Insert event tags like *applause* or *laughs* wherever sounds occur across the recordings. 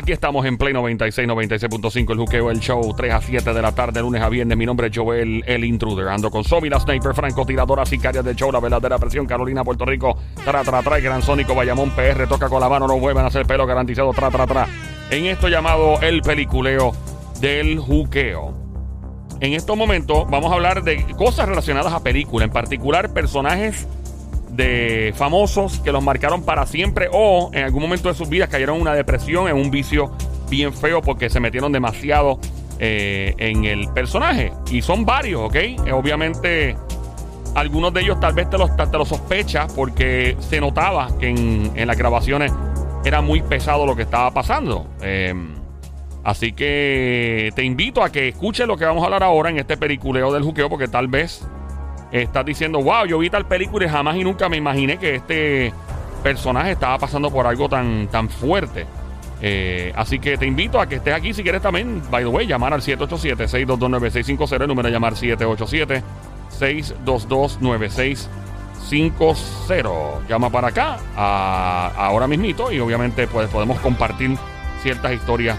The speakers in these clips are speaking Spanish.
Aquí estamos en Play 96, 96.5, el juqueo, el show, 3 a 7 de la tarde, lunes a viernes. Mi nombre es Joel, el intruder. Ando con Somi, la sniper, francotiradora, sicaria del show, la verdadera presión, Carolina, Puerto Rico. Tra, tra, tra, gran sónico, Bayamón, PR, toca con la mano, no vuelvan a hacer pelo, garantizado, tra, tra, tra. En esto llamado el peliculeo del juqueo. En estos momentos vamos a hablar de cosas relacionadas a películas, en particular personajes de famosos que los marcaron para siempre o en algún momento de sus vidas cayeron en una depresión, en un vicio bien feo porque se metieron demasiado eh, en el personaje. Y son varios, ¿ok? Eh, obviamente algunos de ellos tal vez te los, te los sospechas porque se notaba que en, en las grabaciones era muy pesado lo que estaba pasando. Eh, así que te invito a que escuches lo que vamos a hablar ahora en este peliculeo del juqueo porque tal vez estás diciendo, wow, yo vi tal película y jamás y nunca me imaginé que este personaje estaba pasando por algo tan, tan fuerte. Eh, así que te invito a que estés aquí si quieres también, by the way, llamar al 787-622-9650, el número de llamar 787-622-9650. Llama para acá ahora mismito y obviamente pues, podemos compartir ciertas historias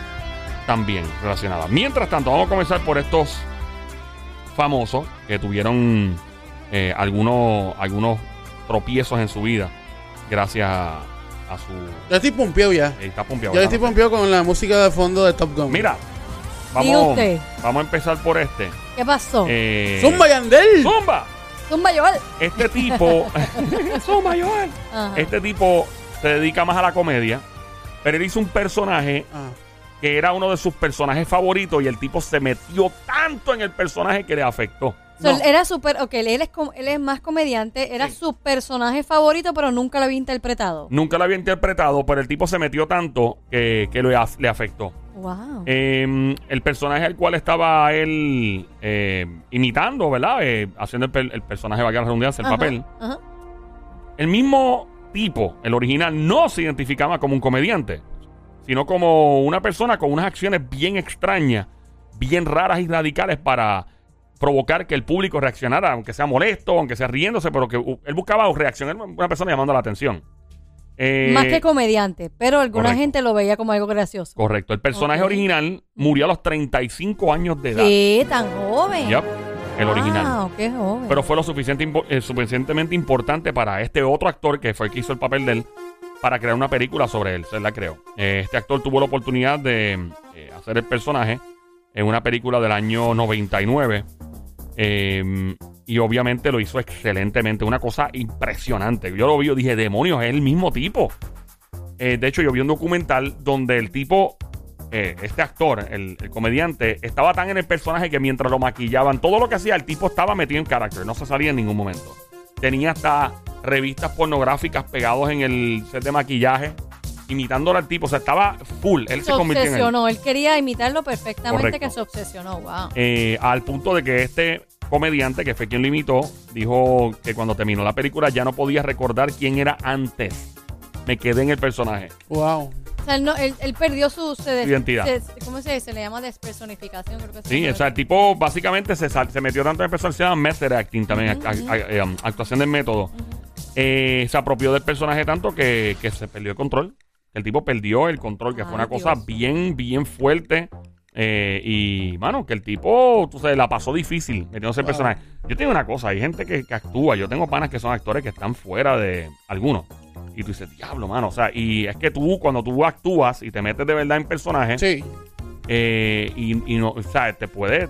también relacionadas. Mientras tanto, vamos a comenzar por estos famosos que tuvieron eh, algunos, algunos tropiezos en su vida gracias a, a su... Ya estoy pompeado ya. eh, está pompeado, estoy pompeado con la música de fondo de Top Gun. Mira, vamos, usted. vamos a empezar por este. ¿Qué pasó? Eh, ¡Zumba Yandel! ¡Zumba! Zumba Joel. Este tipo... *laughs* ¡Zumba, Joel! Ajá. Este tipo se dedica más a la comedia, pero él hizo un personaje Ah, que era uno de sus personajes favoritos y el tipo se metió tanto en el personaje que le afectó. So, no. él Era súper, ok, él es, com- él es más comediante, era Sí. su personaje favorito, pero nunca lo había interpretado. Nunca lo había interpretado, pero el tipo se metió tanto que, que le, af- le afectó. Wow. Eh, el personaje al cual estaba él eh, imitando, ¿verdad? Eh, haciendo el, el personaje, valga la redundancia, el Ajá, papel. ajá. El mismo tipo, el original, no se identificaba como un comediante, sino como una persona con unas acciones bien extrañas, bien raras y radicales para provocar que el público reaccionara, aunque sea molesto, aunque sea riéndose, pero que uh, él buscaba reacción, era una persona llamando la atención. Eh, Más que comediante, pero alguna correcto. gente lo veía como algo gracioso. Correcto. El personaje original murió a los 35 años de edad. ¿Qué? Tan joven. Yup, el original. Qué joven. Pero fue lo suficiente eh, suficientemente importante para este otro actor que fue el que hizo el papel de él para crear una película sobre él. Se la creó. Eh, este actor tuvo la oportunidad de hacer el personaje en una película del año 99. Eh, y obviamente lo hizo excelentemente. Una cosa impresionante. Yo lo vi y dije, demonios, es el mismo tipo. Eh, de hecho, yo vi un documental donde el tipo, eh, este actor, el, el comediante, estaba tan en el personaje que mientras lo maquillaban, todo lo que hacía, el tipo estaba metido en carácter, no se salía en ningún momento. Tenía hasta revistas pornográficas pegados en el set de maquillaje, imitándolo al tipo, o sea, estaba full. Él se, se convirtió en él. obsesionó, él. quería imitarlo perfectamente, Correcto. que se obsesionó. Wow. Eh, al punto de que este comediante, que fue quien lo imitó, dijo que cuando terminó la película ya no podía recordar quién era antes. Me quedé en el personaje. wow. O sea, él, no- él- él perdió su, se des- Identidad. se- ¿Cómo se, se le llama? Despersonificación, creo que se Sí, o sea, el tipo básicamente se, sal- se metió tanto en el personaje, se llama method acting también, ac- ac- eh, um, actuación del método. Eh, se apropió del personaje tanto que, que se perdió el control. El tipo perdió el control, que fue Ay, una cosa Dios. bien, bien fuerte. Eh, y, mano, que el tipo, tú sabes, la pasó difícil metiéndose el Wow. personaje. Yo tengo una cosa, hay gente que, que actúa, yo tengo panas que son actores que están fuera de algunos. Y tú dices, diablo, mano, o sea, y es que tú, cuando tú actúas y te metes de verdad en personaje, Sí. eh, y, y no, o sea, te puede.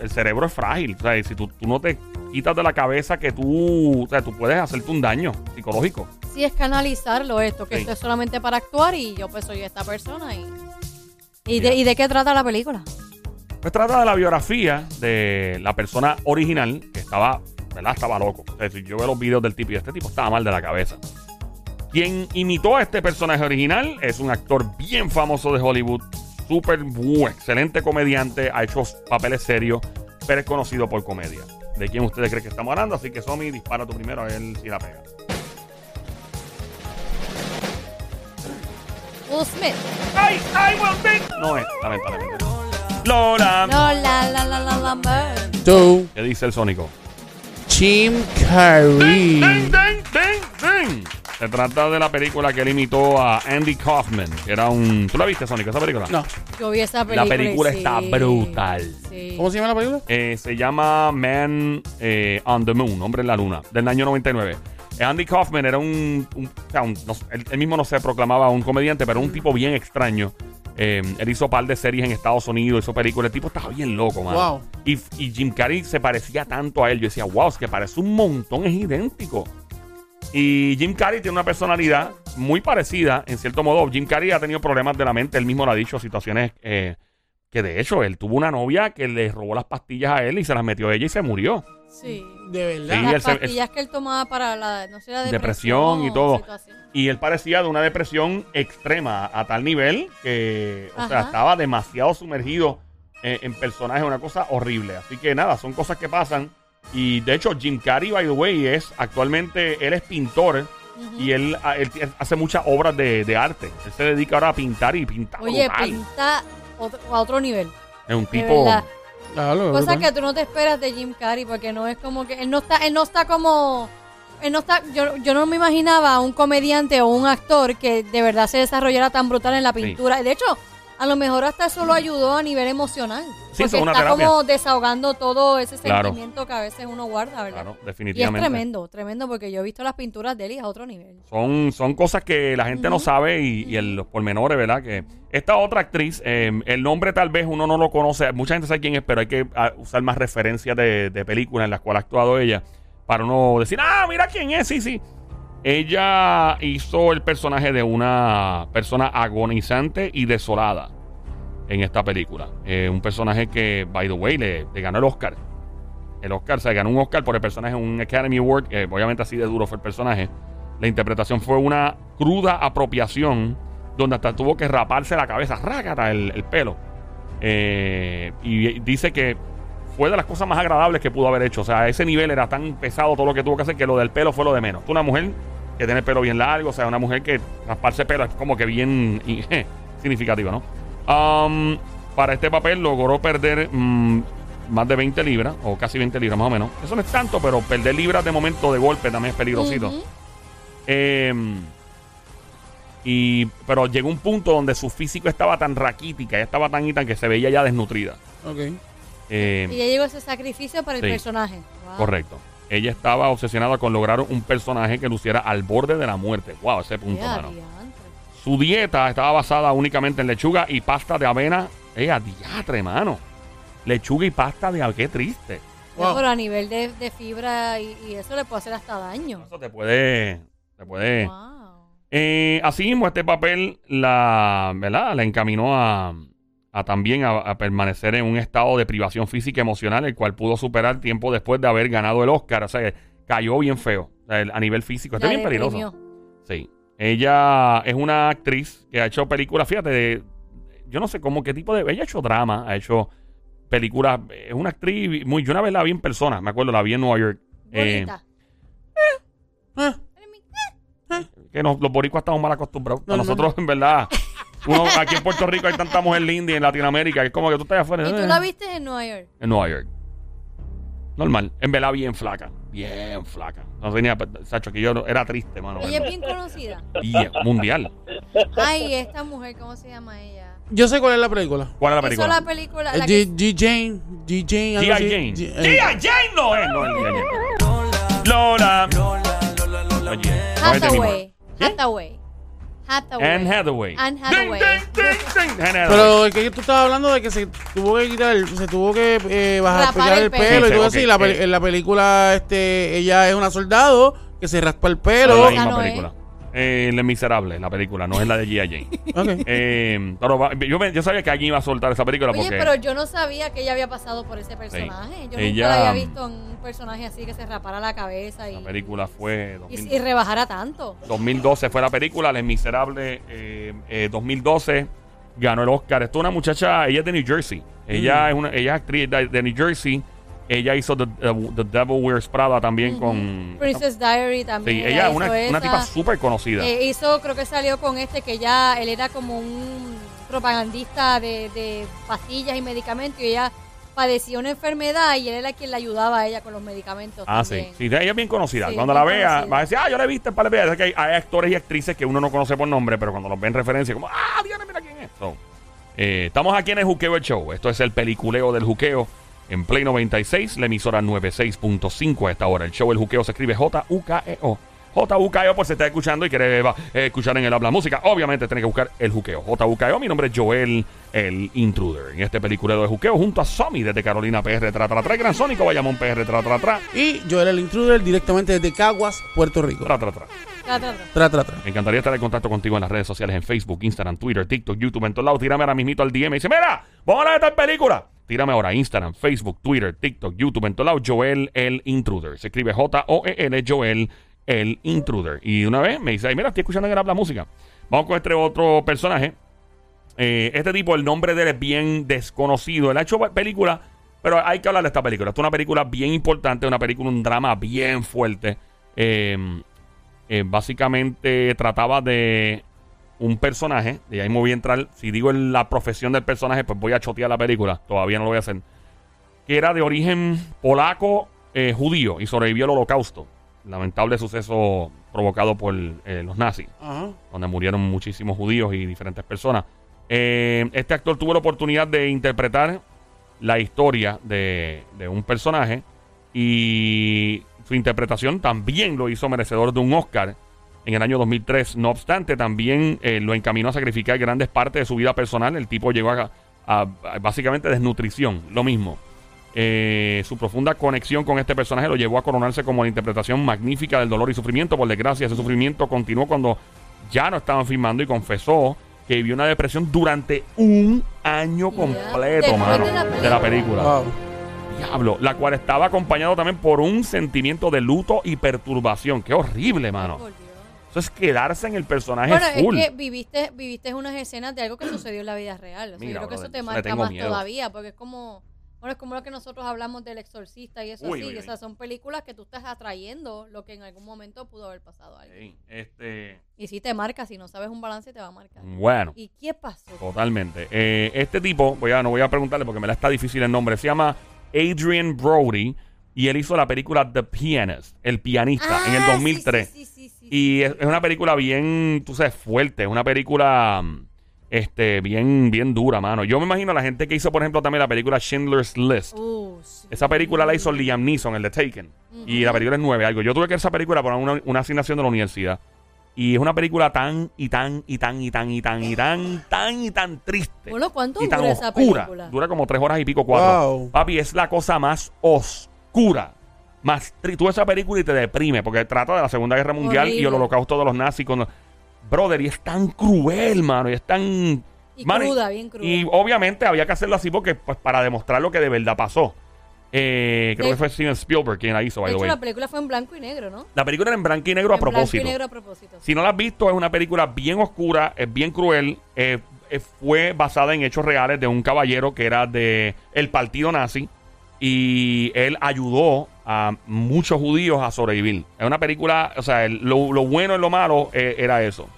El cerebro es frágil. O sea, y si tú, tú no te quitas de la cabeza que tú. O sea, tú puedes hacerte un daño psicológico. Sí, es canalizarlo esto, que Sí. esto es solamente para actuar y yo pues soy esta persona y... ¿Y de, ¿Y de qué trata la película? Pues trata de la biografía de la persona original que estaba, ¿verdad? Estaba loco. Sea, si yo veo los videos del tipo y este tipo estaba mal de la cabeza. Quien imitó a este personaje original es un actor bien famoso de Hollywood, súper excelente comediante, ha hecho papeles serios, pero es conocido por comedia. ¿De quién ustedes creen que estamos hablando? Así que Somi, dispara tú primero a ver si la pega. Will Smith. ¡Ay, ay, Will Smith! No es, lamentablemente. Lola. No, la, la, la, la, Lambert. Tú, ¿Qué dice el Sónico? Jim ¡Den, Carrey. den, den, den! Se trata de la película que él imitó a Andy Kaufman, que era un... ¿Tú la viste, Sonic, esa película? No. Yo vi esa película. La película y está sí, brutal. sí. ¿Cómo se llama la película? Eh, se llama Man eh, on the Moon, Hombre en la Luna, del año 99. Andy Kaufman era un... un- no él, él mismo no se proclamaba un comediante, pero un tipo bien extraño. Eh, él hizo un par de series en Estados Unidos, hizo películas. El tipo estaba bien loco, man. Wow. Y, y Jim Carrey se parecía tanto a él. Yo decía, wow, es que parece un montón, es idéntico. Y Jim Carrey tiene una personalidad muy parecida, en cierto modo. Jim Carrey ha tenido problemas de la mente, él mismo lo ha dicho, situaciones eh, que de hecho él tuvo una novia que le robó las pastillas a él y se las metió a ella y se murió. Sí. De verdad. Sí, Las él se- pastillas que él tomaba para la, no sé, la Depresión depresión, y todo. situación. Y él parecía de una depresión extrema a tal nivel que, o sea, estaba demasiado sumergido en, en personajes, una cosa horrible. Así que nada, son cosas que pasan. Y de hecho, Jim Carrey, by the way, es actualmente, él es pintor y él, hace muchas obras de, de arte. Él se dedica ahora a pintar y pinta Oye, brutal. pinta otro- a otro nivel. Es un De tipo... Claro, brutal. que tú no te esperas de Jim Carrey porque no es como que él no está él no está como él no está yo, yo no me imaginaba a un comediante o un actor que de verdad se desarrollara tan brutal en la pintura. De hecho, a lo mejor hasta eso lo ayudó a nivel emocional. Sí, porque es una está terapia. como desahogando todo ese Claro. sentimiento que a veces uno guarda, ¿verdad? Claro, y es definitivamente. tremendo, tremendo porque yo he visto las pinturas de él y es a otro nivel. Son, son cosas que la gente no sabe y, y el- los pormenores, ¿verdad? Que esta otra actriz, eh, el nombre tal vez uno no lo conoce, mucha gente sabe quién es, pero hay que ah, usar más referencias de, de películas en las cuales ha actuado ella para uno decir, ah, mira quién es, sí, sí. Ella hizo el personaje de una persona agonizante y desolada en esta película. Eh, un personaje que, by the way, le, ganó el Oscar. El Oscar, se ganó un Oscar por el personaje, un Academy Award, obviamente así de duro fue el personaje. La interpretación fue una cruda apropiación donde hasta tuvo que raparse la cabeza, rácata el, el pelo. Eh, y dice que fue de las cosas más agradables que pudo haber hecho. O sea, a ese nivel era tan pesado todo lo que tuvo que hacer que lo del pelo fue lo de menos. Una mujer que tiene el pelo bien largo, o sea, una mujer que rasparse el pelo es como que bien *laughs* significativo, ¿no? Um, para este papel logró perder mm, más de 20 libras, o casi 20 libras más o menos. Eso no es tanto, pero perder libras de momento de golpe también es peligrosito. Eh, y, pero llegó un punto donde su físico estaba tan raquítica, ya estaba tan y tan que se veía ya desnutrida. Ok. Eh, Y ya llegó ese sacrificio para el personaje. Wow. correcto. Ella estaba obsesionada con lograr un personaje que luciera al borde de la muerte. Wow, ese punto, Ya, mano. Su dieta estaba basada únicamente en lechuga y pasta de avena. Eh, a diatre, mano. Lechuga y pasta de avena. Qué triste. Wow. Pero a nivel de, de fibra y, y eso le puede hacer hasta daño. Eso te puede. Te puede. Wow. Eh, asimismo, este papel la, ¿verdad? la encaminó a, a también a, a permanecer en un estado de privación física y emocional, el cual pudo superar tiempo después de haber ganado el Oscar. O sea, que cayó bien feo o sea, el- a nivel físico. Está bien peligroso. Sí. Ella es una actriz que ha hecho películas, fíjate, de- yo no sé cómo, qué tipo de... Ella ha hecho drama, ha hecho películas... Es una actriz muy... Yo una vez la vi en persona, me acuerdo, la vi en Nueva York. Eh, Bonita. Ah, que nos- los boricuas estamos mal acostumbrados. A No, no, nosotros, en verdad, uno, aquí en Puerto Rico hay tanta mujer linda y en Latinoamérica, que es como que tú estás afuera. ¿Y tú eh, la viste en Nueva York? En Nueva York. Normal. En verdad, bien flaca. Bien flaca. No tenía... Sacho, que yo no- era triste, mano. Ella es bien conocida. Y eh, mundial. Ay, esta mujer, ¿cómo se llama ella? Yo sé cuál es la película. ¿Cuál es la Hizo película? la película. Eh, La G, que, G. Jane. G. Jane. algo G.I. así. Jane. G- eh, G.I. Jane no es. No es G.I. Jane. Lola. Oye, no es de mi Hathaway. ¿Qué? Hathaway. Hathaway. Anne Hathaway. Anne Hathaway. ding, ding, ding. Anne Hathaway. Pero es que tú estabas hablando de que se tuvo que quitar, el- se tuvo que eh, bajar, Rapar el el pelo. pelo Sí, y todo sí, así. ok, La peli- eh. en la película, este, ella es una soldado que se raspa el pelo. es la Esa misma no es. película. Eh, Les Miserables, la película, no es la de G.I. Jane. *laughs* Ok. Eh, pero va- yo, me- yo sabía que alguien iba a soltar esa película Oye, porque pero yo no sabía que ella había pasado por ese personaje. Yo Ella- nunca la había visto en un personaje así que se rapara la cabeza y, la película fue y, 2000 y rebajara tanto. 2012 fue la película, Les Miserables eh, eh, 2012 ganó el Oscar. Esto es una muchacha, ella es de New Jersey. Ella Mm. es una ella es actriz de, de New Jersey. Ella hizo The, The- The Devil Wears Prada también con Princess Diary también. Sí, ella es una, una tipa súper conocida. Eh, hizo, creo que salió con este, que ya él era como un propagandista de, de pastillas y medicamentos y ella padecía una enfermedad y él era quien le ayudaba a ella con los medicamentos. Ah, también. sí. Sí, ella es bien conocida. Sí, cuando bien la vea, va a decir, ah, yo la he visto en par de veces. Es que hay, hay actores y actrices que uno no conoce por nombre, pero cuando los ven en referencia, como, ah, Dios, mira quién es. So, eh, estamos aquí en el Juqueo el Show. Esto es el peliculeo del Juqueo en Play 96, la emisora 96.5 a esta hora. El show El Juqueo se escribe J-U-K-E-O. J-U-K-E-O E por si estás escuchando y quieres va, eh, escuchar en el habla música. Obviamente tienes que buscar El Juqueo. J-U-K-E-O. Mi nombre es Joel, el intruder. En este peliculeo de Juqueo junto a Somi desde Carolina PR, tra, tra, tra. Gran Sónico, Bayamón PR, tra, tra, tra. Y Joel el Intruder directamente desde Caguas, Puerto Rico. Tra, tra, tra. Tra. Me encantaría estar en contacto contigo en las redes sociales, en Facebook, Instagram, Twitter, TikTok, YouTube, en todos lados. Tírame ahora mismito al DM y dice, mira, vamos a hablar de tal película. Tírame ahora Instagram, Facebook, Twitter, TikTok, YouTube, en todos lados. Joel el Intruder. Se escribe J-O-E-L, Joel el Intruder. Y una vez me dice, "Ay, mira, estoy escuchando que habla música. Vamos con este otro personaje. Eh, este tipo, el nombre de él es bien desconocido. Él ha hecho películas, pero hay que hablar de esta película. Esta es una película bien importante, una película, un drama bien fuerte. Eh, eh, básicamente trataba de un personaje, y ahí me voy a entrar, si digo en la profesión del personaje, pues voy a chotear la película, todavía no lo voy a hacer, que era de origen polaco eh, judío y sobrevivió al holocausto, lamentable suceso provocado por eh, los nazis Ajá. donde murieron muchísimos judíos y diferentes personas. Eh, este actor tuvo la oportunidad de interpretar la historia de, de un personaje y su interpretación también lo hizo merecedor de un Oscar en el año 2003. No obstante, también eh, lo encaminó a sacrificar grandes partes de su vida personal. El tipo llegó a, a- a básicamente desnutrición, lo mismo. Eh, su profunda conexión con este personaje lo llevó a coronarse como la interpretación magnífica del dolor y sufrimiento. Por desgracia, ese sufrimiento continuó cuando ya no estaban filmando y confesó que vivió una depresión durante un año completo, mano, de la de la película. Wow. Diablo, la cual estaba acompañado también por un sentimiento de luto y perturbación. Qué horrible, mano. Eso es quedarse en el personaje Bueno, full. es que viviste, viviste unas escenas de algo que sucedió en la vida real. O sea, Mira, yo creo que eso te eso marca más miedo. todavía, porque es como, bueno, es como lo que nosotros hablamos del exorcista y eso Uy, así. uy, o uy. sea, son películas que tú estás atrayendo lo que en algún momento pudo haber pasado a alguien. Este, Y si te marca, si no sabes un balance, te va a marcar. bueno. ¿Y qué pasó? Totalmente. Eh, este tipo, voy a, no voy a preguntarle porque me la está difícil el nombre. Se llama Adrian Brody y él hizo la película The Pianist, El Pianista, en el Ah, 2003. Sí, sí, sí, sí, sí. Y es, es una película bien, tú sabes, fuerte. Es una película este, bien, bien dura, mano. Yo me imagino a la gente que hizo, por ejemplo, también la película Schindler's List. Uh, sí. Esa película la hizo Liam Neeson, el de Taken. Y la película es nueve algo. Yo tuve que ver esa película por una, una asignación de la universidad. Y es una película tan y tan y tan y tan y tan y tan tan y tan triste. Bueno, ¿cuánto y tan dura esa oscura. película? Dura como tres horas y pico, cuatro. Wow. Papi, es la cosa más oscura. Más Tú esa película y te deprime porque trata de la Segunda Guerra Mundial y el holocausto de los nazis. Con... Brother, y es tan cruel, mano. Y es tan. Y mano, cruda, bien cruda. Y obviamente había que hacerlo así porque, pues, para demostrar lo que de verdad pasó. Eh, creo De- que fue Steven Spielberg quien la hizo, by de the way. la película fue en blanco y negro, ¿no? La película era en blanco y negro a En blanco propósito. y negro a propósito. Si no la has visto, es una película bien oscura, es bien cruel. eh, eh, fue basada en hechos reales de un caballero que era de el partido nazi y él ayudó a muchos judíos a sobrevivir. Es una película, o sea, lo, lo bueno y lo malo eh, era eso.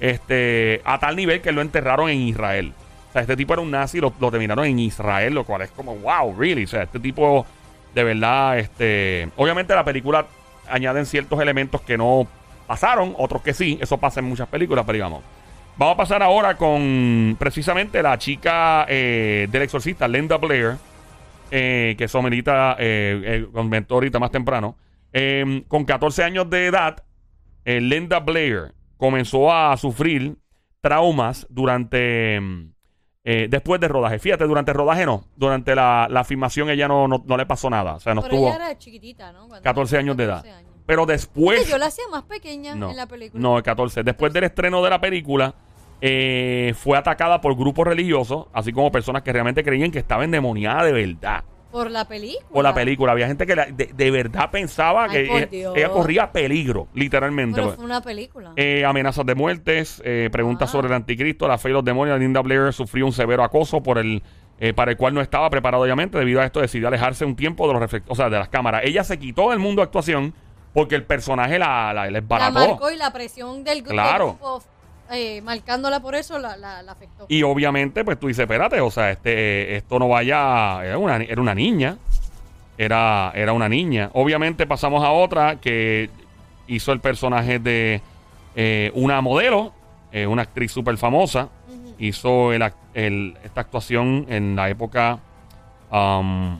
Este, a tal nivel que lo enterraron en Israel. O sea, este tipo era un nazi, lo, lo terminaron en Israel, lo cual es como, wow, really. O sea, este tipo, de verdad, este. Obviamente la película añaden ciertos elementos que no pasaron, otros que sí. Eso pasa en muchas películas, pero digamos. Vamos a pasar ahora con precisamente la chica eh, del exorcista, Linda Blair, eh, que Somerita eh, eh, comentó ahorita más temprano. Eh, con 14 años de edad, eh, Linda Blair comenzó a sufrir traumas durante. mm, eh, después del rodaje. Fíjate, durante el rodaje no. Durante la, la filmación ella no, no, no le pasó nada. O sea, no Pero estuvo. ella era chiquitita, ¿no? Cuando 14 años de 14 edad. años. Pero después. Oye, yo la hacía más pequeña No, en la película. no, el 14. Después del estreno de la película, eh, fue atacada por grupos religiosos, así como personas que realmente creían que estaba endemoniada de verdad Por la película. por la película. Había gente que la- de, de verdad pensaba Ay, que ella, corría peligro, literalmente. Pero fue una película. Eh, amenazas de muertes, eh, preguntas Ah. sobre el anticristo, la fe y los demonios. Linda Blair sufrió un severo acoso por el eh, para el cual no estaba preparado obviamente. Debido a esto decidió alejarse un tiempo de los o sea, de las cámaras. Ella se quitó del mundo de actuación porque el personaje la, la, la la marcó y la presión del, Claro. del grupo eh, marcándola por eso, la, la, la afectó. Y obviamente, pues tú dices, espérate, o sea, este, esto no vaya. Era una, era una niña. Era, era una niña. Obviamente pasamos a otra que hizo el personaje de eh, una modelo, eh, una actriz súper famosa. Hizo el- esta actuación en la época um,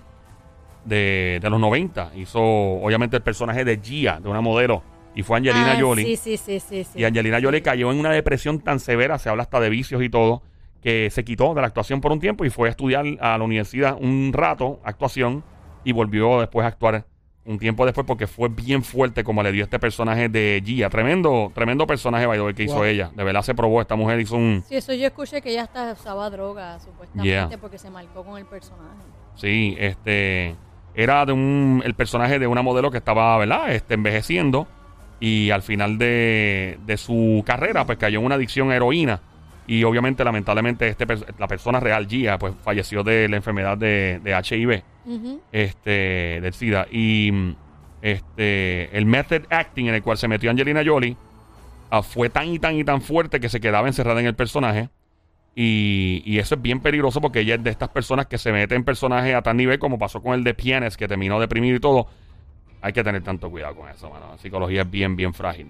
de, de los 90. Hizo, obviamente, el personaje de Gia, de una modelo. Y fue Angelina Ah, Jolie. Sí, sí, sí, sí. sí. Y Angelina Jolie cayó en una depresión tan severa, se habla hasta de vicios y todo, que se quitó de la actuación por un tiempo y fue a estudiar a la universidad un rato actuación y volvió después a actuar un tiempo después porque fue bien fuerte como le dio este personaje de Gia. Tremendo, tremendo personaje way, que hizo ella. De verdad se probó, esta mujer hizo un... Sí, eso yo escuché que ella hasta usaba droga, supuestamente, Yeah. porque se marcó con el personaje. Sí, este... Era de un... El personaje de una modelo que estaba, ¿verdad? Este, envejeciendo y al final de, de su carrera pues cayó en una adicción a heroína. Y obviamente lamentablemente este la persona real Gia pues falleció de la enfermedad de, de HIV Ujú. este del SIDA. Y mm, este el method acting en el cual se metió Angelina Jolie ah, fue tan y tan y tan fuerte que se quedaba encerrada en el personaje. Y, y eso es bien peligroso porque ella es de estas personas que se mete en personaje a tal nivel como pasó con el de Pianes que terminó deprimido y todo hay que tener tanto cuidado con eso, mano. La psicología es bien, bien frágil.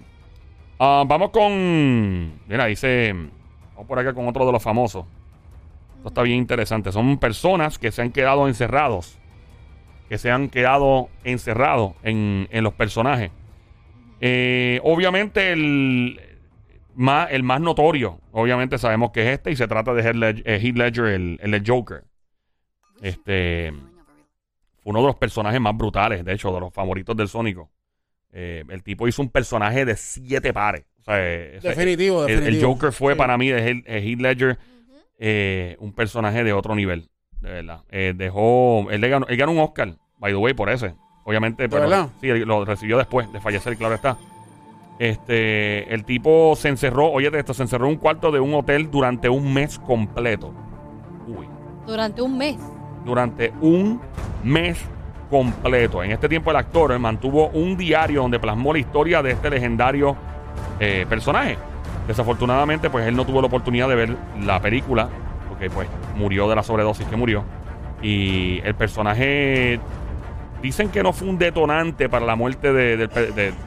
Ah, vamos con. Mira, dice. Vamos por acá con otro de los famosos. Esto está bien interesante. Son personas que se han quedado encerrados. Que se han quedado encerrados en, en los personajes. Eh, obviamente, el más, el más notorio, obviamente sabemos que es este, y se trata de Heath Led- eh, Ledger, el, el Joker. Este fue uno de los personajes más brutales, de hecho, de los favoritos del Sónico. Eh, el tipo hizo un personaje de siete pares. O sea, eh, ese- Definitivo, el, el definitivo. Joker fue Sí. para mí de Heath, eh, Ledger eh, un personaje de otro nivel, de verdad. Eh, dejó, él, le ganó, él ganó un Oscar, by the way, por ese. Obviamente, pero verdad? sí, él lo recibió después de fallecer, claro está. Este, el tipo se encerró, oye, de esto, se encerró en un cuarto de un hotel durante un mes completo. Uy Durante un mes. Durante un mes completo. En este tiempo el actor mantuvo un diario donde plasmó la historia de este legendario eh, personaje. Desafortunadamente, pues él no tuvo la oportunidad de ver la película, porque pues murió de la sobredosis que murió. Y el personaje dicen que no fue un detonante para la muerte de, de,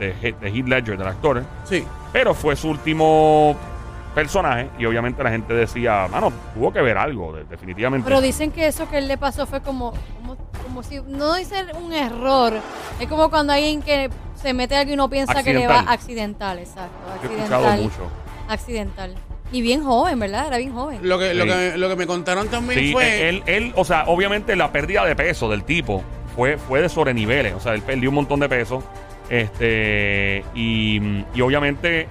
de Heath Ledger, del actor, Sí. pero fue su último personaje y obviamente la gente decía, mano, tuvo que ver algo, de- definitivamente. Pero dicen que eso que él le pasó fue como, como, como si, no dice un error, es como cuando alguien que se mete algo y no piensa que le va Accidental. accidental, exacto, He escuchado accidental, mucho. accidental. Y bien joven, ¿verdad? Era bien joven. Lo que, lo, Sí. que, lo que me contaron también Sí, fue. él, él, o sea, obviamente la pérdida de peso del tipo fue, fue de sobreniveles. O sea, él perdió un montón de peso. Este, y, y obviamente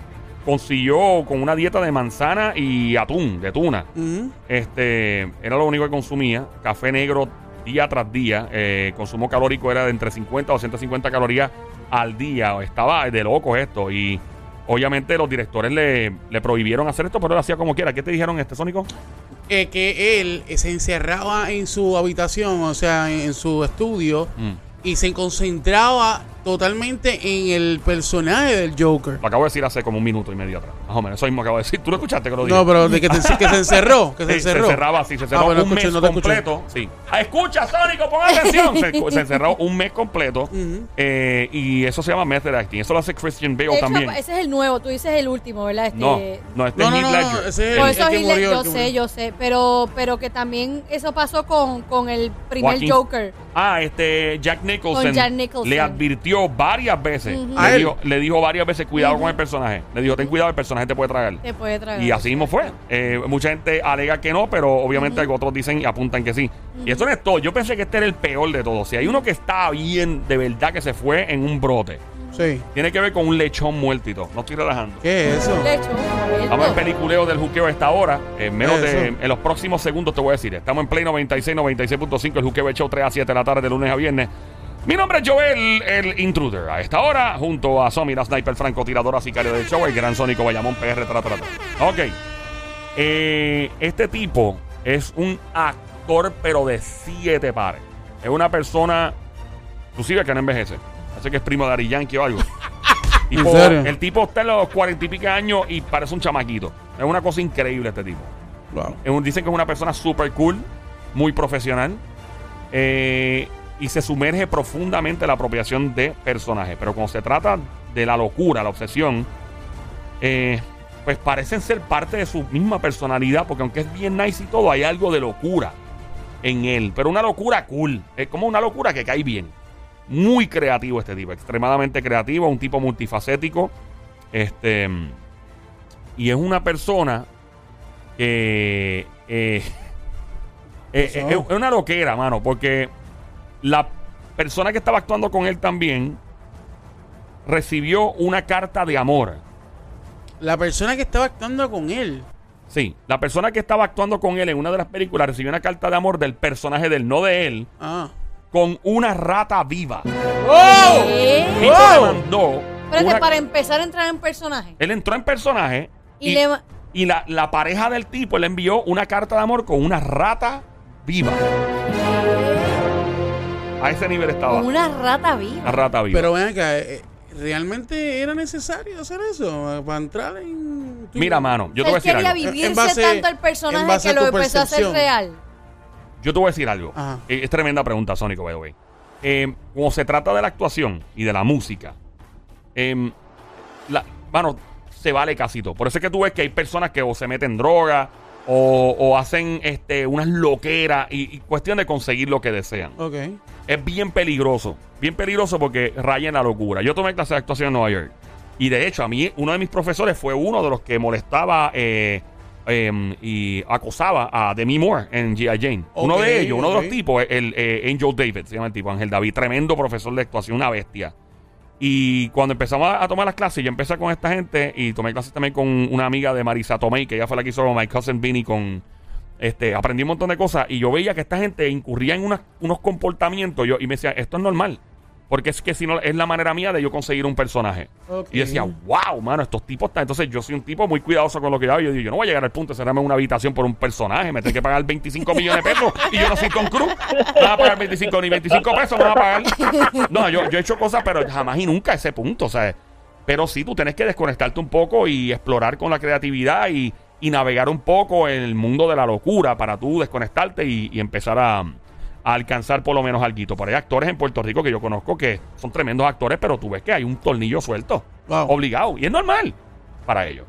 consiguió con una dieta de manzana y atún, de tuna. Ujú. Este, era lo único que consumía. Café negro día tras día. Eh, consumo calórico era de entre 50 o 150 calorías al día. Estaba de locos esto. Y obviamente los directores le, le prohibieron hacer esto, pero él hacía como quiera. ¿Qué te dijeron este Sónico? Eh, que él se encerraba en su habitación, o sea, en, en su estudio, Mm. y se concentraba totalmente en el personaje del Joker. Lo acabo de decir hace como un minuto y medio atrás. Más o menos. Eso mismo acabo de decir. ¿Tú lo escuchaste que lo dije? No, pero de que, te- que se *laughs* encerró, que se Sí, se encerró. encerraba así, se encerró Ah, bueno, un escuché, mes no escuché. completo. Sí. Ah, escucha, Sónico, pon atención. se, se encerró un mes completo. *laughs* Eh, y eso se llama method acting. Eso lo hace Christian Bale De hecho, también. ese es el nuevo, tú dices el último, ¿verdad? Este, No, no, este No, es no, Heath no, Ledger. no, ese es el- que el yo sé, murió. yo sé, pero, pero que también eso pasó con, con el primer Joaquín- Joker. Ah, este Jack Nicholson, Con Jack Nicholson. le advirtió varias veces. Ujú. ¿A le, dijo, le dijo varias veces, cuidado con el personaje. Le dijo, ten cuidado, el personaje te puede tragar. Te puede traer. Y así mismo fue. Eh, mucha gente alega que no, pero obviamente otros dicen y apuntan que sí. Y eso no es todo. Yo pensé que este era el peor de todos. Si hay uno que está bien, de verdad que se fue en un brote, Sí. tiene que ver con un lechón muertito. No estoy relajando. ¿Qué es eso? Le echo, Vamos al peliculeo del juqueo a esta hora. En menos de. En los próximos segundos te voy a decir. Estamos en Play 96, 96.5. El juqueo show 3 a 7 de la tarde, de lunes a viernes. Mi nombre es Joel, el intruder. A esta hora, junto a Somi, la sniper francotiradora sicario del show, el gran sónico Bayamón PR. Tra, tra, tra. Ok. Eh, este tipo es un actor, pero de siete pares. Es una persona, inclusive que no envejece. Así que es primo de Ari Yankee o algo. *laughs* Tipo, serio? El tipo está en los cuarenta y pico años y parece un chamaquito. Es una cosa increíble este tipo. Wow. Es un- dicen que es una persona súper cool, muy profesional. eh, y se sumerge profundamente en la apropiación de personajes. Pero cuando se trata de la locura, la obsesión, eh, pues parecen ser parte de su misma personalidad. Porque aunque es bien nice y todo, hay algo de locura en él. Pero una locura cool. Es como una locura que cae bien. Muy creativo este tipo, extremadamente creativo, un tipo multifacético. Este. Y es una persona que. eh, *laughs* eh, eh, es una loquera, mano, porque la persona que estaba actuando con él también recibió una carta de amor. La persona que estaba actuando con él. Sí, la persona que estaba actuando con él en una de las películas recibió una carta de amor del personaje de él, no de él, Ah. con una rata viva. ¡Oh! ¿Qué? Le mandó Espérate, una- para empezar a entrar en personaje. Él entró en personaje Y y, le y la, la pareja del tipo le envió una carta de amor con una rata viva. A ese nivel estaba. Con una rata viva. rata viva. Pero ven acá, eh, ¿realmente era necesario hacer eso? eh, Para entrar en... tu- Mira, mano, yo te voy a decir quería algo. vivirse En base- tanto el personaje que lo empezó a hacer real. Yo te voy a decir algo. Ajá. Eh, Es tremenda pregunta, Sónico, by the way. Eh, cuando se trata de la actuación y de la música, em, la, mano, se vale casi todo. Por eso es que tú ves que hay personas que o se meten droga o, o hacen este, unas loqueras y, y cuestión de conseguir lo que desean. Es bien peligroso. Bien peligroso porque raya en la locura. Yo tomé clase de actuación en Nueva York. Y de hecho, a mí, uno de mis profesores fue uno de los que molestaba eh, em, y acosaba a Demi Moore en G.I. Jane. uno de ellos, uno de los tipos, el eh, Angel David, se llama el tipo, Ángel David. Tremendo profesor de actuación, una bestia. Y cuando empezamos a, tomar las clases, yo empecé con esta gente y tomé clases también con una amiga de Marisa Tomei, que ella fue la que hizo My Cousin Vinny con... Este, aprendí un montón de cosas y yo veía que esta gente incurría en unas- unos comportamientos yo, y me decía, esto es normal. Porque es que si no, es la manera mía de yo conseguir un personaje. Y decía, wow, mano, estos tipos están. Entonces yo soy un tipo muy cuidadoso con lo que hago. Yo digo, yo no voy a llegar al punto de cerrarme una habitación por un personaje, me tengo que pagar 25 millones de pesos y yo no soy Tom Cruise. No va a pagar 25 ni 25 pesos, no va a pagar. No, yo, yo he hecho cosas, pero jamás y nunca a ese punto, o sea. Pero sí, tú tienes que desconectarte un poco y explorar con la creatividad y, y navegar un poco en el mundo de la locura para tú desconectarte y, y empezar a, a alcanzar por lo menos algo. Pero hay actores en Puerto Rico que yo conozco que son tremendos actores, pero tú ves que hay un tornillo suelto, Wow. obligado, y es normal para ellos.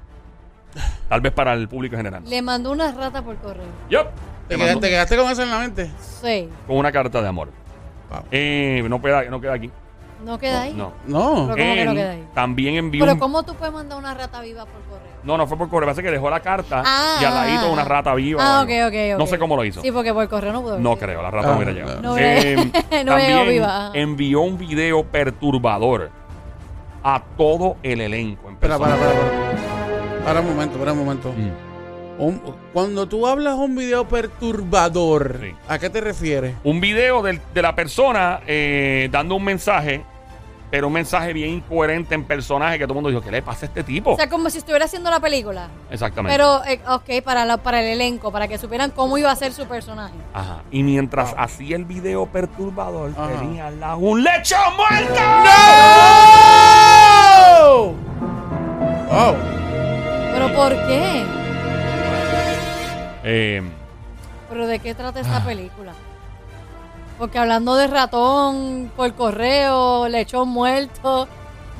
Tal vez para el público en general. Le mandó una rata por correo. Yo, ¿Te, te quedaste, mando te quedaste con eso en la mente? Sí. con una carta de amor. Wow. Eh, no, queda, no queda aquí. ¿No queda ahí? No. No. Pero- ¿cómo que no queda ahí? También envió Pero un- ¿cómo tú puedes mandar una rata viva por correo? No, no fue por correo. Parece que dejó la carta Ah, y al ladito ah, una rata viva. Ah, o ok, algo. ok, ok. No sé cómo lo hizo. Sí, porque por correo no pudo haber No sido. creo, la rata Ah, no hubiera llegado. no hubiera- Eh, *laughs* no hubiera también llegado viva, ajá. envió un video perturbador a todo el elenco. en Espera, para, persona. para, para. Para un momento, para un momento. Mm. Un- cuando tú hablas un video perturbador, Sí. ¿a qué te refieres? Un video del- de, la persona eh, dando un mensaje, pero un mensaje bien incoherente en personaje que todo el mundo dijo, ¿qué le pasa a este tipo? O sea, como si estuviera haciendo la película. Exactamente. Pero, eh, ok, para, la, para el elenco, para que supieran cómo iba a ser su personaje. Ajá. Y mientras hacía el video perturbador, Ajá. tenía al lado un lechón muerto. ¡No! Wow. ¿Pero por qué? Eh, ¿Pero de qué trata Ah. esta película? Porque hablando de ratón por correo, lechón muerto,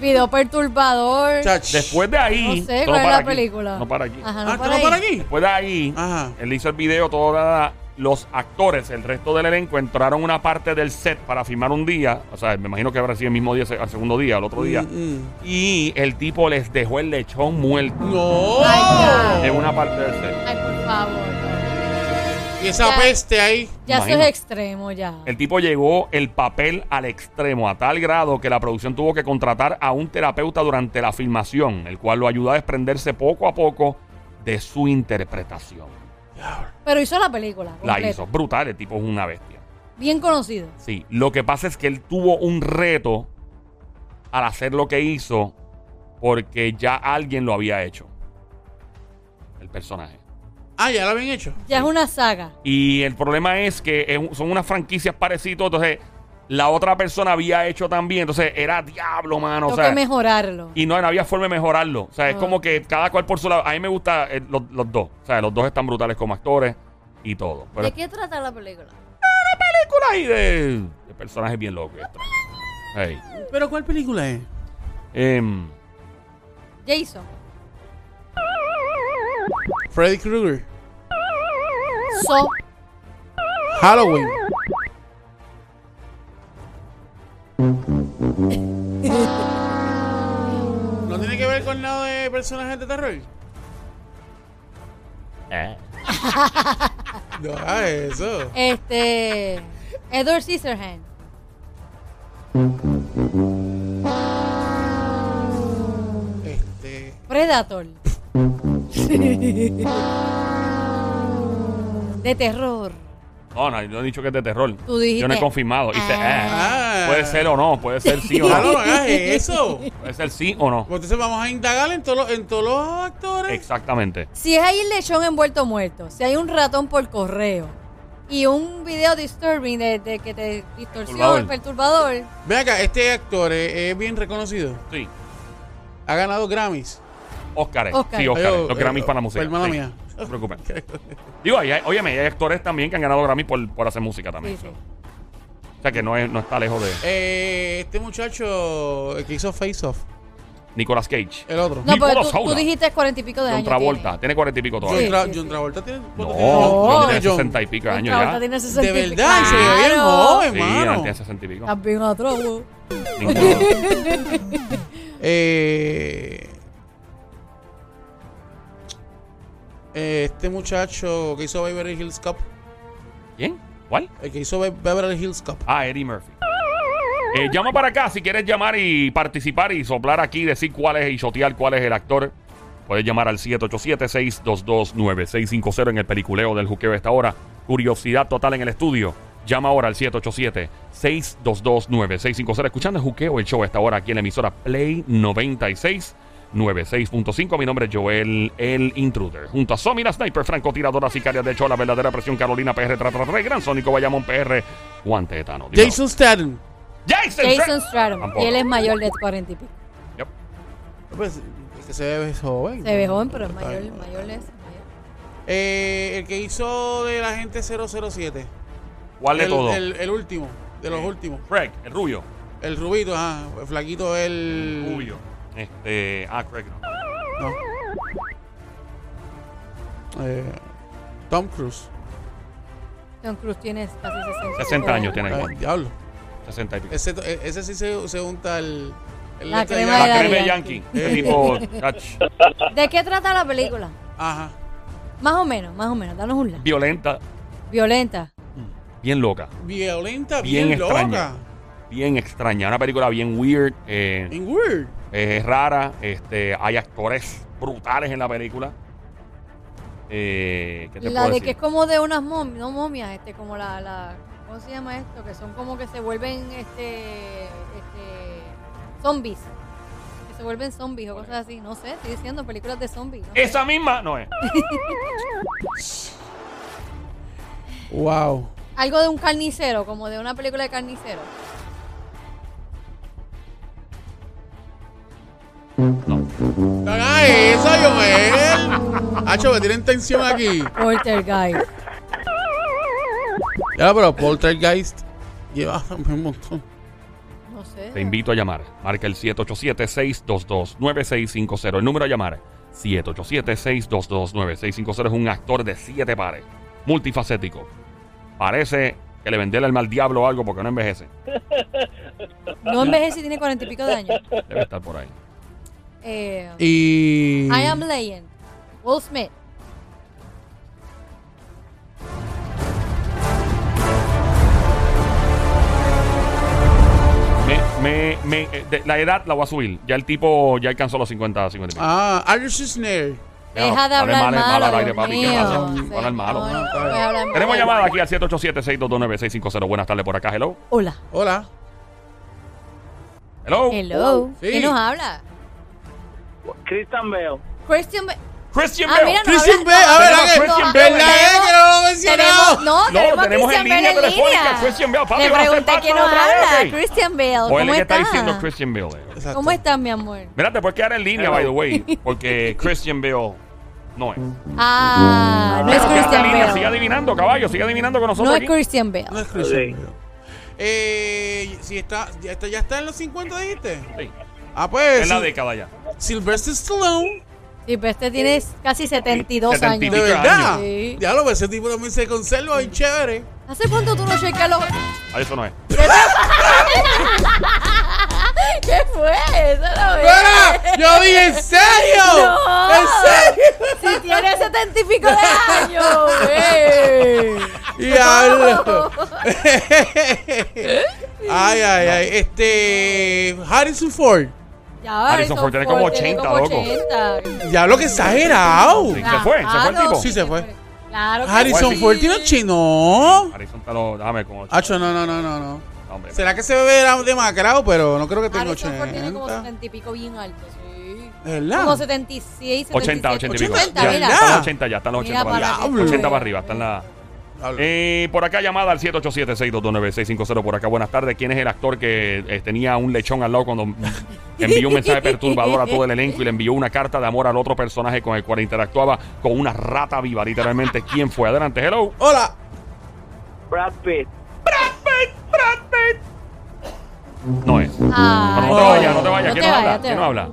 video perturbador. Chach. después de ahí. No sé, ¿cuál es la aquí, película? No para aquí. Ajá, Ah, no ¿tú para no ahí. para aquí? Después de ahí, Ajá. él hizo el video, todos los actores, el resto del elenco, entraron a una parte del set para filmar un día. O sea, me imagino que habrá sido el mismo día, al segundo día, al otro día. Mm, mm. Y el tipo les dejó el lechón muerto No. En una parte del set. Ay, por favor. Y esa Ya. peste ahí. Ya eso es extremo, ya. El tipo llegó el papel al extremo, a tal grado que la producción tuvo que contratar a un terapeuta durante la filmación, el cual lo ayudó a desprenderse poco a poco de su interpretación. Pero hizo la película. La hizo brutal, el tipo es una bestia. Bien conocido. Sí, lo que pasa es que él tuvo un reto al hacer lo que hizo porque ya alguien lo había hecho. El personaje. Ah, ya lo habían hecho. Ya es una saga. Y el problema es que es son unas franquicias parecidas, entonces la otra persona había hecho también. Entonces era diablo, mano. O Tengo sea, que mejorarlo. y no, no había forma de mejorarlo. O sea, es Ah. como que cada cual por su lado. A mí me gustan los, los dos. O sea, los dos están brutales como actores y todo. Pero ¿De qué trata la película? películas y de, de personajes bien locos. ¿Pero cuál película es? Em, Jason. Freddy Krueger. So. Halloween. ¿No tiene que ver con nada de personajes de terror? No hagas eso. Este. Edward Scissorhands. Este. Predator. *laughs* de terror. no, no, yo he dicho que es de terror. Tú dijiste- Yo no he confirmado. Dice, Ah. eh, puede ser o no, puede ser sí o Ah, no, no. hagas eso. Puede ser sí o no. Pues Entonces vamos a indagar en, todos los- en todos los actores. Exactamente. Si es ahí el lechón envuelto muerto, si hay un ratón por correo y un video disturbing de, de que te distorsiona, Perturbador. perturbador, Ve acá, este actor es, es bien reconocido. Sí. Ha ganado Grammys. Oscar. Oscar. Sí, Oscar. Ay, Los oh, Grammys eh, para la música. Sí, mía. No se preocupen. *laughs* Digo, hay, hay- óyeme, hay actores también que han ganado Grammy por, por hacer música también. Sí, sí. O sea que no, es, no está lejos de Eh, este muchacho el que hizo Face Off, Nicolas Cage. el otro. No, pero tú, dijiste cuarenta y pico de John años. Travolta. tiene. Cuarenta y pico John, todavía. Sí, sí, John sí. Travolta tiene. No, ¿cuánto no, tiene? John? sesenta y pico de John años Travolta ya. tiene De 60 y pico. verdad, se ve bien joven, Sí, hermano. tiene sesenta y pico. También otro. *laughs* Eh, eh, este muchacho que hizo Beverly Hills Cop, ¿Quién? ¿Cuál? el que hizo Be- Beverly Hills Cop. Ah, Eddie Murphy. Eh, llama para acá si quieres llamar y participar y soplar aquí, decir cuál es y chotear cuál es el actor. Puedes llamar al 787-622-9650 en el peliculeo del juqueo de esta hora. Curiosidad total en el estudio. Llama ahora al 787-622-9650. Escuchando el juqueo, el show a esta hora aquí en la emisora Play 96. 96.5. Mi nombre es Joel, el intruder. Junto a Somi, la sniper, francotiradora, sicaria de hecho, la verdadera presión, Carolina PR, tra, tra, tra, gran Sónico, Bayamón PR, Guante Etano. Dímelo. Jason Statham. Jason, Jason. Tampoco. Y él es mayor de cuarenta y pico. Yep. Pues, es que se ve joven. Se ve joven, pero es mayor, mayor es. mayor. Eh, el que hizo de la gente 007. ¿Cuál de el, todos? El, el último, de los últimos. Craig, el rubio. El rubito, ajá. El flaquito, el. Rubio. Este. Ah, Craig. no. No. Eh, Tom Cruise. Tom Cruise tiene casi 60. 60 años tiene. Ay, igual. diablo. 60 y pico. Ese, e- ese sí se, se unta el. el La este crema de La crema Yankee. Yankee. Ese tipo. ¿De qué trata la película? Ajá. Más o menos, más o menos. Danos un like. violenta. Violenta. Bien loca. Violenta, Bien bien, extraña. loca. Bien extraña. Una película bien weird. eh, En weird. Es rara. Este, hay actores brutales en la película. Eh, ¿Qué te La puedo de decir? que es como de unas momias, no momias, este, como la, la, ¿cómo se llama esto? Que son como que se vuelven, este, este, zombies. Que se vuelven zombies o cosas así. No sé, estoy diciendo películas de zombies. ¿no? Esa misma no es. *laughs* Wow. Algo de un carnicero, como de una película de carnicero. No hagas eso, Joel. Hacho, me tienen tensión aquí. Poltergeist. Ya, pero Poltergeist lleva un montón. No sé. Te invito a llamar. Marca el 787-622-9650. El número a llamar. 787-622-9650. Es un actor de siete pares. Multifacético. Parece que le vendieron el mal diablo o algo porque no envejece. No envejece y tiene cuarenta y pico de años. Debe estar por ahí. Eh, Y. I Am Legend. Will Smith. Me, me, me- eh, de- la edad la voy a subir. Ya el tipo ya alcanzó los 50, 50 y pico. Ah, Schwarzenegger. Ya, Deja de hablar mal, mal malo, al aire, papi, ¿qué pasa? Hablar malo. Tenemos llamada aquí al 787-622-9650. Buenas tardes por acá. Hello. Hola. Hola. Hello. Hello. Sí. ¿Quién nos habla? Christian Bale. Christian Ba- Christian Ah, Bale. mira, no Christian Bale, a no, ver, tenemos a ver, Christian ¿verdad Bale. es que no lo mencionado? Tenemos, no, No, tenemos tenemos en Christian línea Bale telefónica. Christian Bale. Papi, Le pregunté quién nos habla. Christian Bale. ¿Cómo está estás? diciendo Christian Bale. eh. ¿Cómo estás, mi amor? Mira, te puedes quedar en línea, by the way. *laughs* Porque Christian Bale no es. Ah, no es Christian línea, Sigue Bale. adivinando, caballo. Sigue adivinando con nosotros No es. Christian Bale. No es Christian Bale. Eh, si está, ya está, ya está en los 50, dijiste. Sí, Ah, pues. en la década ya. Sylvester Stallone. Pero este tiene casi 72 70 y años. De verdad. años. Sí. Ya lo ves, ese tipo también se conserva bien chévere. ¿Hace cuánto tú no chequeas los... Ah, eso no es. *laughs* ¿Qué fue? Eso no es. ¡Yo dije en serio! No. ¡En serio! Si tiene 70 y pico de años, *laughs* güey. Diablo. *laughs* ay, ay, ay. Este. Harrison Ford. Ya, Harrison Ford tiene como 80, como loco. 80. Diablo, que exagerado. Sí. ¿Se fue? ¿Se fue el tipo? Sí, se fue. Claro que Harrison sí. Ford tiene 80. No. Harrison te lo. Déjame con ocho. Hacho, no, no, no, no, no. Hombre. ¿Será que se ve demacrado? Pero no creo que tenga Harrison Ford tiene como 80. 70 y pico bien alto, sí. ¿De verdad? Como 76, 80, 77. 80 y pico. 80, Ya. Están los 80 ya, están los 80 Mira para para arriba. que 80 tú para arriba, están la. Eh, por acá llamada al 787-622-9650. Por acá, buenas tardes. ¿Quién es el actor que eh, tenía un lechón al lado cuando envió un mensaje perturbador a todo el elenco y le envió una carta de amor al otro personaje con el cual interactuaba con una rata viva, literalmente? ¿Quién fue? Adelante, hello. Hola. Brad Pitt. No es. Ah, Pero no te vayas, no te vayas. no ¿Quién te nos vayas, habla? te ¿Quién nos vayas. habla?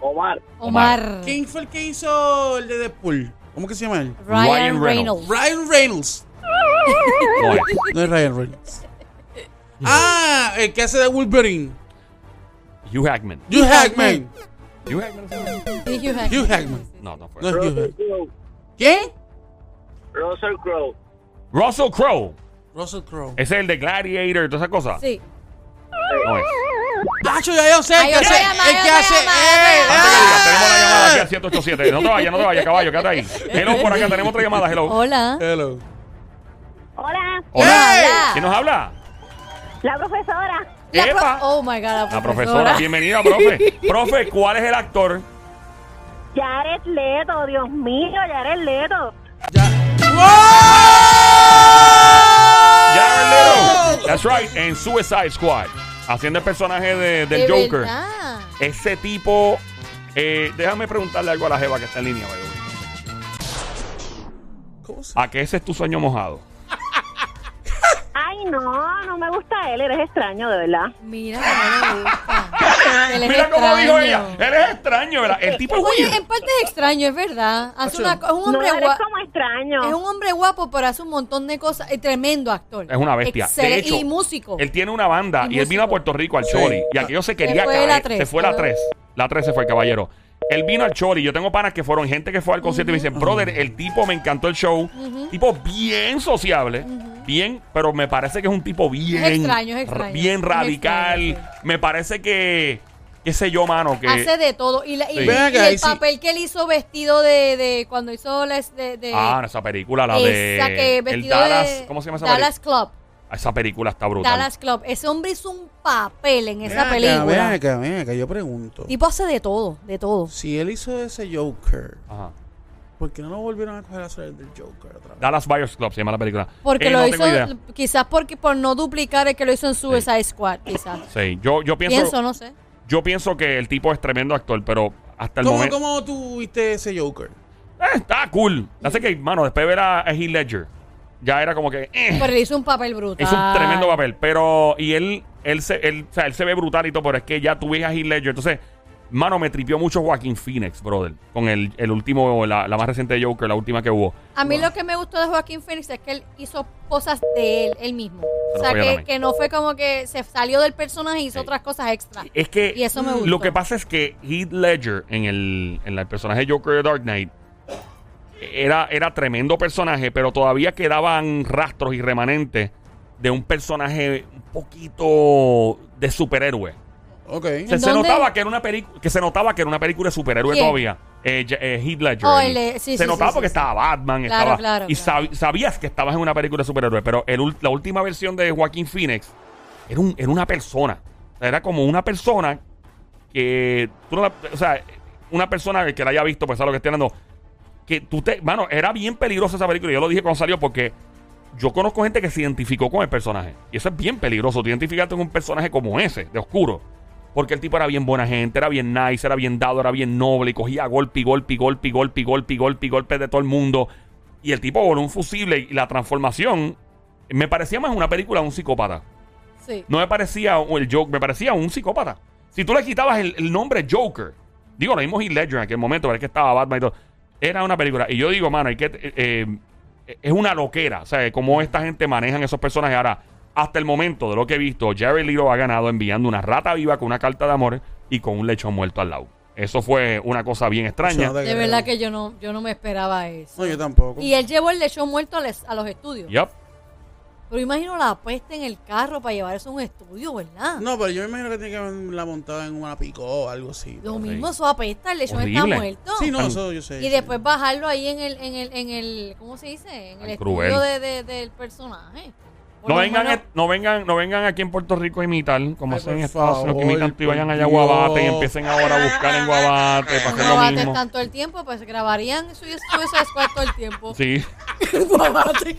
Omar. Omar. ¿Quién fue el que hizo el de Deadpool? ¿Cómo que se llama él? Ryan, Ryan Reynolds. Ryan Reynolds. *laughs* No es. Ryan Reynolds. ah, el que hace de Wolverine. Hugh Hackman. Hugh Hackman. Hugh Hackman. Hugh Hackman. Hugh Hackman. No, no fue. No es Hugh Russell Hackman. Crowe. ¿Quién? Russell Crowe. Russell Crowe. Russell Crowe. Es el de Gladiator y todas esas cosas. Sí. No es. Nacho, ya yo sé. Hay El que otra hace. llamada, El que otra hace. llamada, ¡Eh! otra Antes que diga, ¡Ah! tenemos la llamada aquí al 787. No te vayas, no te vayas, caballo, quédate ahí. Hello, por acá tenemos otra llamada. Hello. Hola. Hello. Hola, Hola. ¡Hey! ¿Quién nos habla? la profesora. La pro- oh my God, la La profesora. Bienvenida, profe. *laughs* Profe, ¿cuál es el actor? Jared Leto, Dios mío, Jared Leto. Ya. Jared Leto. That's right, en Suicide Squad. Haciendo el personaje de- del De Joker. verdad. Ese tipo. eh, déjame preguntarle algo a la Jeva que está en línea, by the way. ¿Cómo se- ¿A qué ese es tu sueño mojado? Ay, no, no me gusta él, eres extraño, de verdad. Mira no le gusta. *laughs* Él es Mira cómo dijo ella. Él es extraño, ¿verdad? El tipo es Oye, weird. en parte es extraño, es verdad. Hace una, es un No, hombre eres guapo. como extraño. Es un hombre guapo, pero hace un montón de cosas. Es tremendo actor. Es una bestia. De Excelente. hecho, y músico. Él tiene una banda y, Y él vino a. Puerto Rico al Sí. Chori. Y aquello se quería fue caer. la tres, se fue la ¿verdad? 3. La 3 se fue el caballero. Él vino al Chori. Yo tengo panas que fueron gente que fue al concierto y me dicen, brother, el tipo me encantó el show. Tipo bien sociable. Bien, pero me parece que es un tipo bien. Es extraño, es extraño. Bien Es radical. extraño, Me parece que. Qué sé yo, mano. Que, Hace de todo. Y, la- y- Sí. y Ven acá, el y papel que él hizo vestido de, de cuando hizo la, de, de ah, esa película, la de. esa que el vestido Dallas. de ¿Cómo se llama esa Dallas Club. Esa película está brutal. Dallas Club. Ese hombre hizo un papel en esa acá, película. Ven acá, ven acá, yo pregunto. Tipo hace de todo, de todo. Si él hizo ese Joker, Ajá. ¿Por qué no lo volvieron a coger a hacer el del Joker otra vez? Dallas Buyers Club se llama la película. Porque Eh, lo no hizo, tengo idea. quizás porque por no duplicar el que lo hizo en Suicide Squad, quizás. Sí, yo, yo pienso, Pienso, no sé. yo pienso que el tipo es tremendo actor, pero hasta el ¿Cómo, momento ¿Cómo tú viste ese Joker? eh, está cool. Hace que, mano, después de ver a, a Heath Ledger, ya era como que eh, Pero le hizo un papel brutal. es un tremendo papel, pero y él él se él, o sea, él se ve brutal y todo, pero es que ya tú ves a Heath Ledger, entonces Mano, me tripió mucho Joaquín Phoenix, brother. Con el, el último, la, la más reciente de Joker, la última que hubo. A mí lo que me gustó de Joaquín Phoenix es que él hizo cosas de él, él mismo. O sea, que, que no fue como que se salió del personaje y hizo Sí. otras cosas extra. Es que Y eso me gustó. lo que pasa es que Heath Ledger en el, en el personaje de Joker de Dark Knight era, era tremendo personaje, pero todavía quedaban rastros y remanentes de un personaje un poquito de superhéroe. Ok. Se, ¿En se dónde? notaba que era una película que se notaba que era una película de superhéroe ¿Quién? todavía. Eh, eh, Heath Ledger. Oh, El- sí, se sí, notaba sí, porque sí, estaba Batman, Claro, estaba claro, y claro. sab- sabías que estabas en una película de superhéroe, pero el la última versión de Joaquín Phoenix era, un- era una persona. O sea, Era como una persona que tú no la- o sea, una persona que la haya visto, pues sabe lo que estoy hablando. Que tú te. Mano, era bien peligrosa esa película. Yo lo dije cuando salió porque yo conozco gente que se identificó con el personaje. Y eso es bien peligroso. Tú identificarte con un personaje como ese, de oscuro. Porque el tipo era bien buena gente, era bien nice, era bien dado, era bien noble, y cogía golpe y golpe y golpe y golpe y golpe y golpe y golpe de todo el mundo. Y el tipo voló un fusible y la transformación me parecía más una película de un psicópata. Sí. No me parecía un- el Joker, me parecía un psicópata. Si tú le quitabas el, el nombre Joker, digo, lo mismo Heath Ledger en aquel momento, pero es que estaba Batman y todo. Era una película. Y yo digo, mano, hay que, eh, eh, es una loquera. O sea, cómo esta gente manejan esos personajes. Ahora, hasta el momento de lo que he visto, Jerry Leto ha ganado enviando una rata viva con una carta de amor y con un lechón muerto al lado. Eso fue una cosa bien extraña. De verdad que yo no, yo no me esperaba eso. No, yo tampoco. Y él llevó el lechón muerto a, les- a los estudios. Yup. Pero imagino la peste en el carro para llevar eso a un estudio, ¿verdad? No, pero yo me imagino que tiene que haberla montado en una picó o algo así. Lo Sí. mismo, eso apesta, el lechón está muerto. Sí, no, eso yo sé. Y después bajarlo ahí en el, en el, en el, ¿cómo se dice? En el Ay, estudio de, de- del personaje. No lo vengan, menos- eh, no vengan, no vengan aquí en Puerto Rico a imitar, como Ay, hacen en Estados Unidos, que imitan y vayan allá a Guabate y empiecen ahora a buscar en Guabate para en hacer lo Guabate mismo. tanto el tiempo, pues grabarían eso y eso Squad todo el tiempo. Sí. *laughs* Guabate.